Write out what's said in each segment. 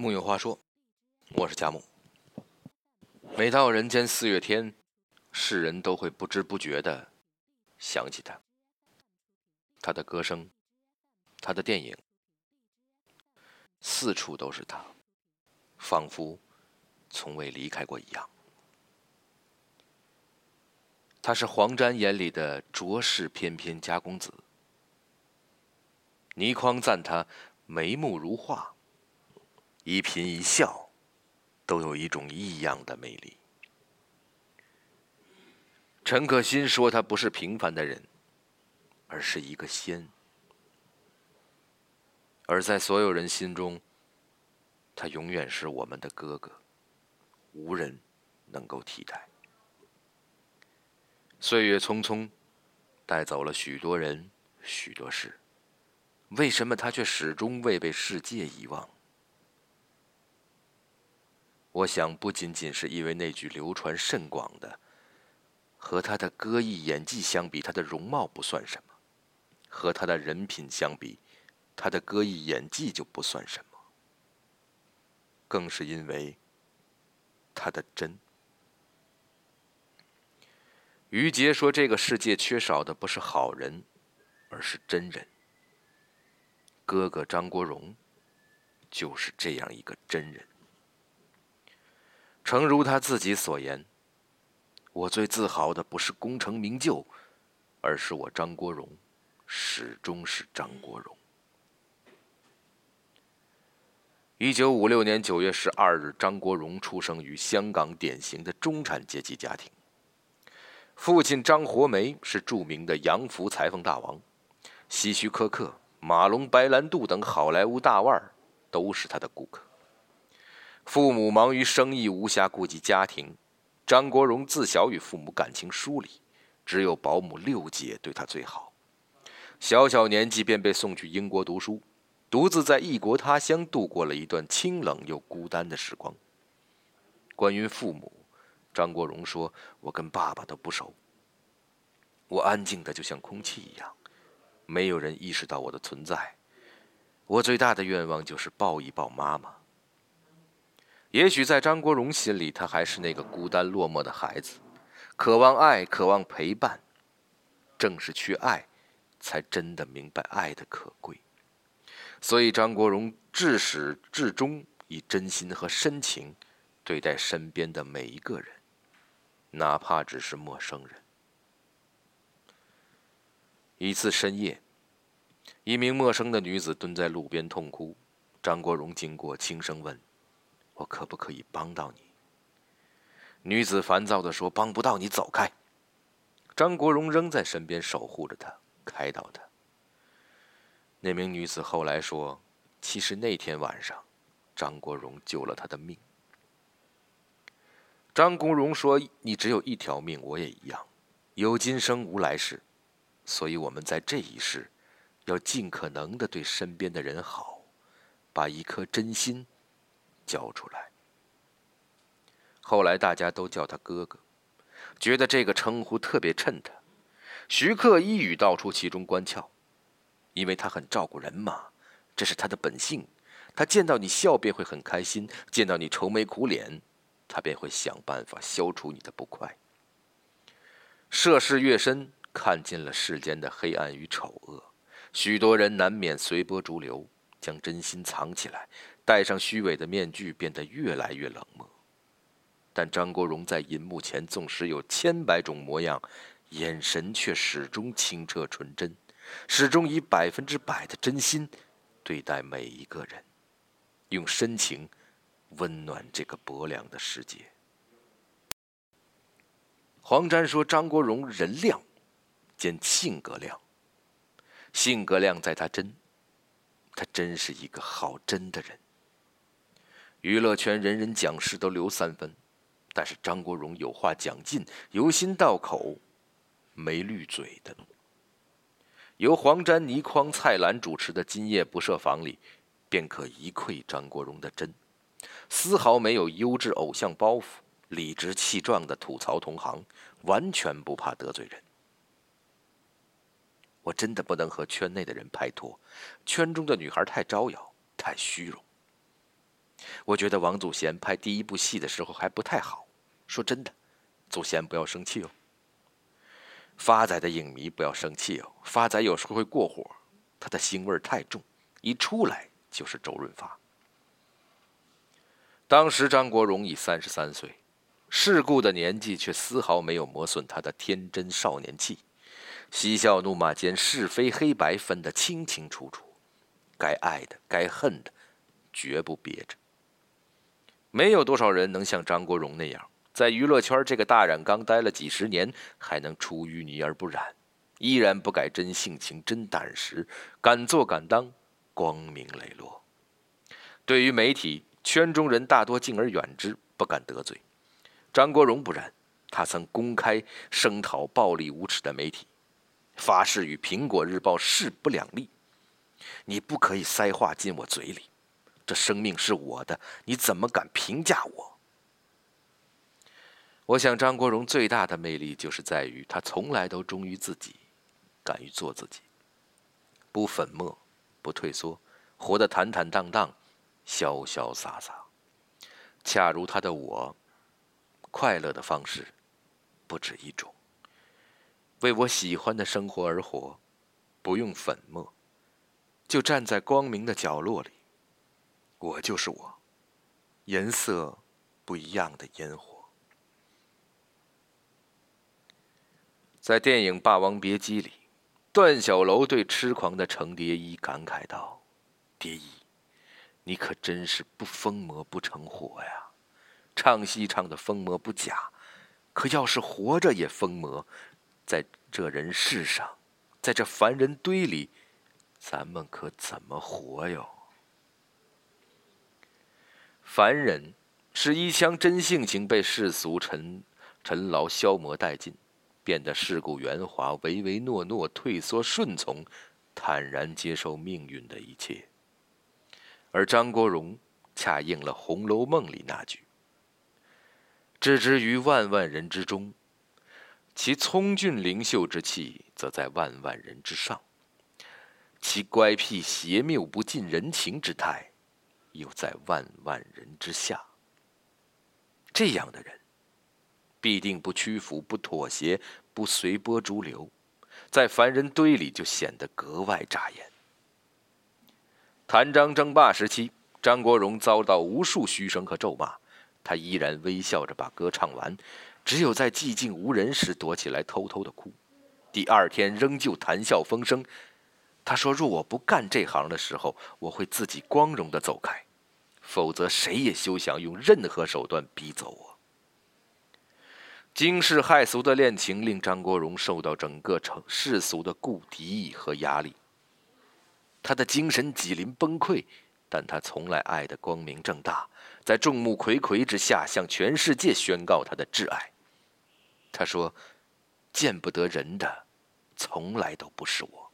木有话说，我是佳木。每到人间四月天，世人都会不知不觉的想起他。他的歌声，他的电影，四处都是他，仿佛从未离开过一样。他是黄沾眼里的卓氏翩翩家公子，倪匡赞他眉目如画。一颦一笑，都有一种异样的魅力。陈可辛说他不是平凡的人，而是一个仙。而在所有人心中，他永远是我们的哥哥，无人能够替代。岁月匆匆，带走了许多人，许多事，为什么他却始终未被世界遗忘？我想，不仅仅是因为那句流传甚广的“和他的歌艺演技相比，他的容貌不算什么；和他的人品相比，他的歌艺演技就不算什么。”更是因为他的真。于杰说：“这个世界缺少的不是好人，而是真人。”哥哥张国荣就是这样一个真人。诚如他自己所言：“我最自豪的不是功成名就，而是我张国荣始终是张国荣。”一九五六年九月十二日，张国荣出生于香港典型的中产阶级家庭。父亲张活梅是著名的洋服裁缝大王，希区柯克、马龙白兰度等好莱坞大腕儿都是他的顾客。父母忙于生意，无暇顾及家庭。张国荣自小与父母感情疏离，只有保姆六姐对他最好。小小年纪便被送去英国读书，独自在异国他乡度过了一段清冷又孤单的时光。关于父母，张国荣说：“我跟爸爸都不熟，我安静的就像空气一样，没有人意识到我的存在。我最大的愿望就是抱一抱妈妈。”也许在张国荣心里，他还是那个孤单落寞的孩子，渴望爱，渴望陪伴。正是去爱，才真的明白爱的可贵。所以，张国荣至始至终以真心和深情对待身边的每一个人，哪怕只是陌生人。一次深夜，一名陌生的女子蹲在路边痛哭，张国荣经过，轻声问。我可不可以帮到你？女子烦躁地说：“帮不到，你走开。”张国荣仍在身边守护着她，开导她。那名女子后来说：“其实那天晚上，张国荣救了她的命。”张国荣说：“你只有一条命，我也一样，有今生无来世，所以我们在这一世，要尽可能的对身边的人好，把一颗真心。”交出来。后来大家都叫他哥哥，觉得这个称呼特别衬他。徐克一语道出其中关窍，因为他很照顾人嘛，这是他的本性。他见到你笑便会很开心，见到你愁眉苦脸，他便会想办法消除你的不快。涉世越深，看尽了世间的黑暗与丑恶，许多人难免随波逐流，将真心藏起来。戴上虚伪的面具，变得越来越冷漠。但张国荣在银幕前，纵使有千百种模样，眼神却始终清澈纯真，始终以百分之百的真心对待每一个人，用深情温暖这个薄凉的世界。黄沾说：“张国荣人亮，兼性格亮。性格亮在他真，他真是一个好真的人。”娱乐圈人人讲事都留三分，但是张国荣有话讲尽，由心到口，没绿嘴的。由黄沾、倪匡、蔡澜主持的《今夜不设防》里，便可一窥张国荣的真，丝毫没有优质偶像包袱，理直气壮的吐槽同行，完全不怕得罪人。我真的不能和圈内的人拍拖，圈中的女孩太招摇，太虚荣。我觉得王祖贤拍第一部戏的时候还不太好。说真的，祖贤不要生气哦。发仔的影迷不要生气哦，发仔有时候会过火，他的腥味太重，一出来就是周润发。当时张国荣已三十三岁，世故的年纪却丝毫没有磨损他的天真少年气，嬉笑怒骂间是非黑白分得清清楚楚，该爱的该恨的，绝不憋着。没有多少人能像张国荣那样，在娱乐圈这个大染缸待了几十年，还能出淤泥而不染，依然不改真性情、真胆识，敢做敢当，光明磊落。对于媒体，圈中人大多敬而远之，不敢得罪。张国荣不然，他曾公开声讨暴力无耻的媒体，发誓与《苹果日报》势不两立。你不可以塞话进我嘴里。这生命是我的，你怎么敢评价我？我想，张国荣最大的魅力就是在于他从来都忠于自己，敢于做自己，不粉墨，不退缩，活得坦坦荡荡，潇潇洒洒。恰如他的我，快乐的方式不止一种。为我喜欢的生活而活，不用粉墨，就站在光明的角落里。我就是我，颜色不一样的烟火。在电影《霸王别姬》里，段小楼对痴狂的程蝶衣感慨道：“蝶衣，你可真是不疯魔不成活呀！唱戏唱的疯魔不假，可要是活着也疯魔，在这人世上，在这凡人堆里，咱们可怎么活哟？”凡人是一腔真性情被世俗尘尘劳消磨殆尽，变得世故圆滑、唯唯诺诺、退缩顺从、坦然接受命运的一切。而张国荣恰应了《红楼梦》里那句：“置之于万万人之中，其聪俊灵秀之气，则在万万人之上；其乖僻邪谬、不近人情之态。”又在万万人之下。这样的人，必定不屈服、不妥协、不随波逐流，在凡人堆里就显得格外扎眼。谭张争霸时期，张国荣遭到无数嘘声和咒骂，他依然微笑着把歌唱完，只有在寂静无人时躲起来偷偷的哭。第二天仍旧谈笑风生。他说：“若我不干这行的时候，我会自己光荣的走开，否则谁也休想用任何手段逼走我。”惊世骇俗的恋情令张国荣受到整个城世俗的故敌意和压力，他的精神几临崩溃，但他从来爱的光明正大，在众目睽睽之下向全世界宣告他的挚爱。他说：“见不得人的，从来都不是我。”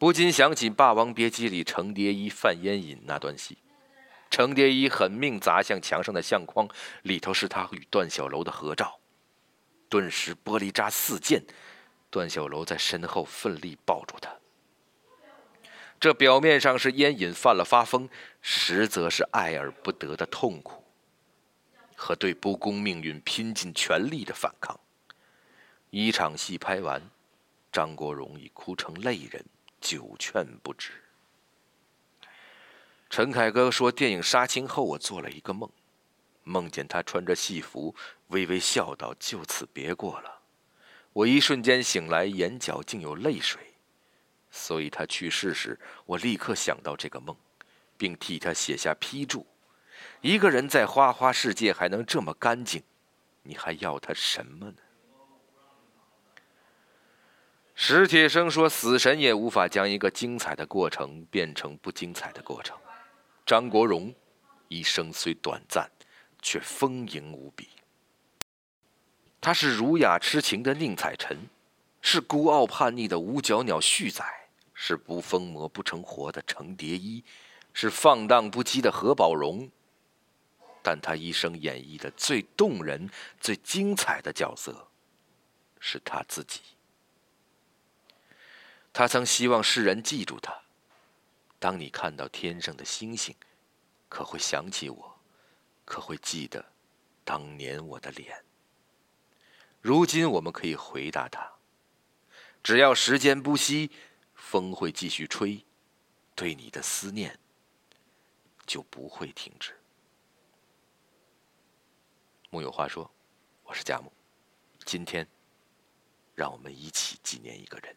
不禁想起《霸王别姬》里程蝶衣犯烟瘾那段戏，程蝶衣狠命砸向墙上的相框，里头是他与段小楼的合照。顿时玻璃渣四溅，段小楼在身后奋力抱住他。这表面上是烟瘾犯了发疯，实则是爱而不得的痛苦，和对不公命运拼尽全力的反抗。一场戏拍完，张国荣已哭成泪人。久劝不止。陈凯歌说：“电影杀青后，我做了一个梦，梦见他穿着戏服，微微笑道：‘就此别过了。’我一瞬间醒来，眼角竟有泪水。所以他去世时，我立刻想到这个梦，并替他写下批注：一个人在花花世界还能这么干净，你还要他什么呢？”史铁生说：“死神也无法将一个精彩的过程变成不精彩的过程。”张国荣一生虽短暂，却丰盈无比。他是儒雅痴情的宁采臣，是孤傲叛逆的五角鸟旭仔，是不疯魔不成活的程蝶衣，是放荡不羁的何宝荣。但他一生演绎的最动人、最精彩的角色，是他自己。他曾希望世人记住他。当你看到天上的星星，可会想起我？可会记得当年我的脸？如今我们可以回答他：只要时间不息，风会继续吹，对你的思念就不会停止。木有话说，我是佳木，今天让我们一起纪念一个人。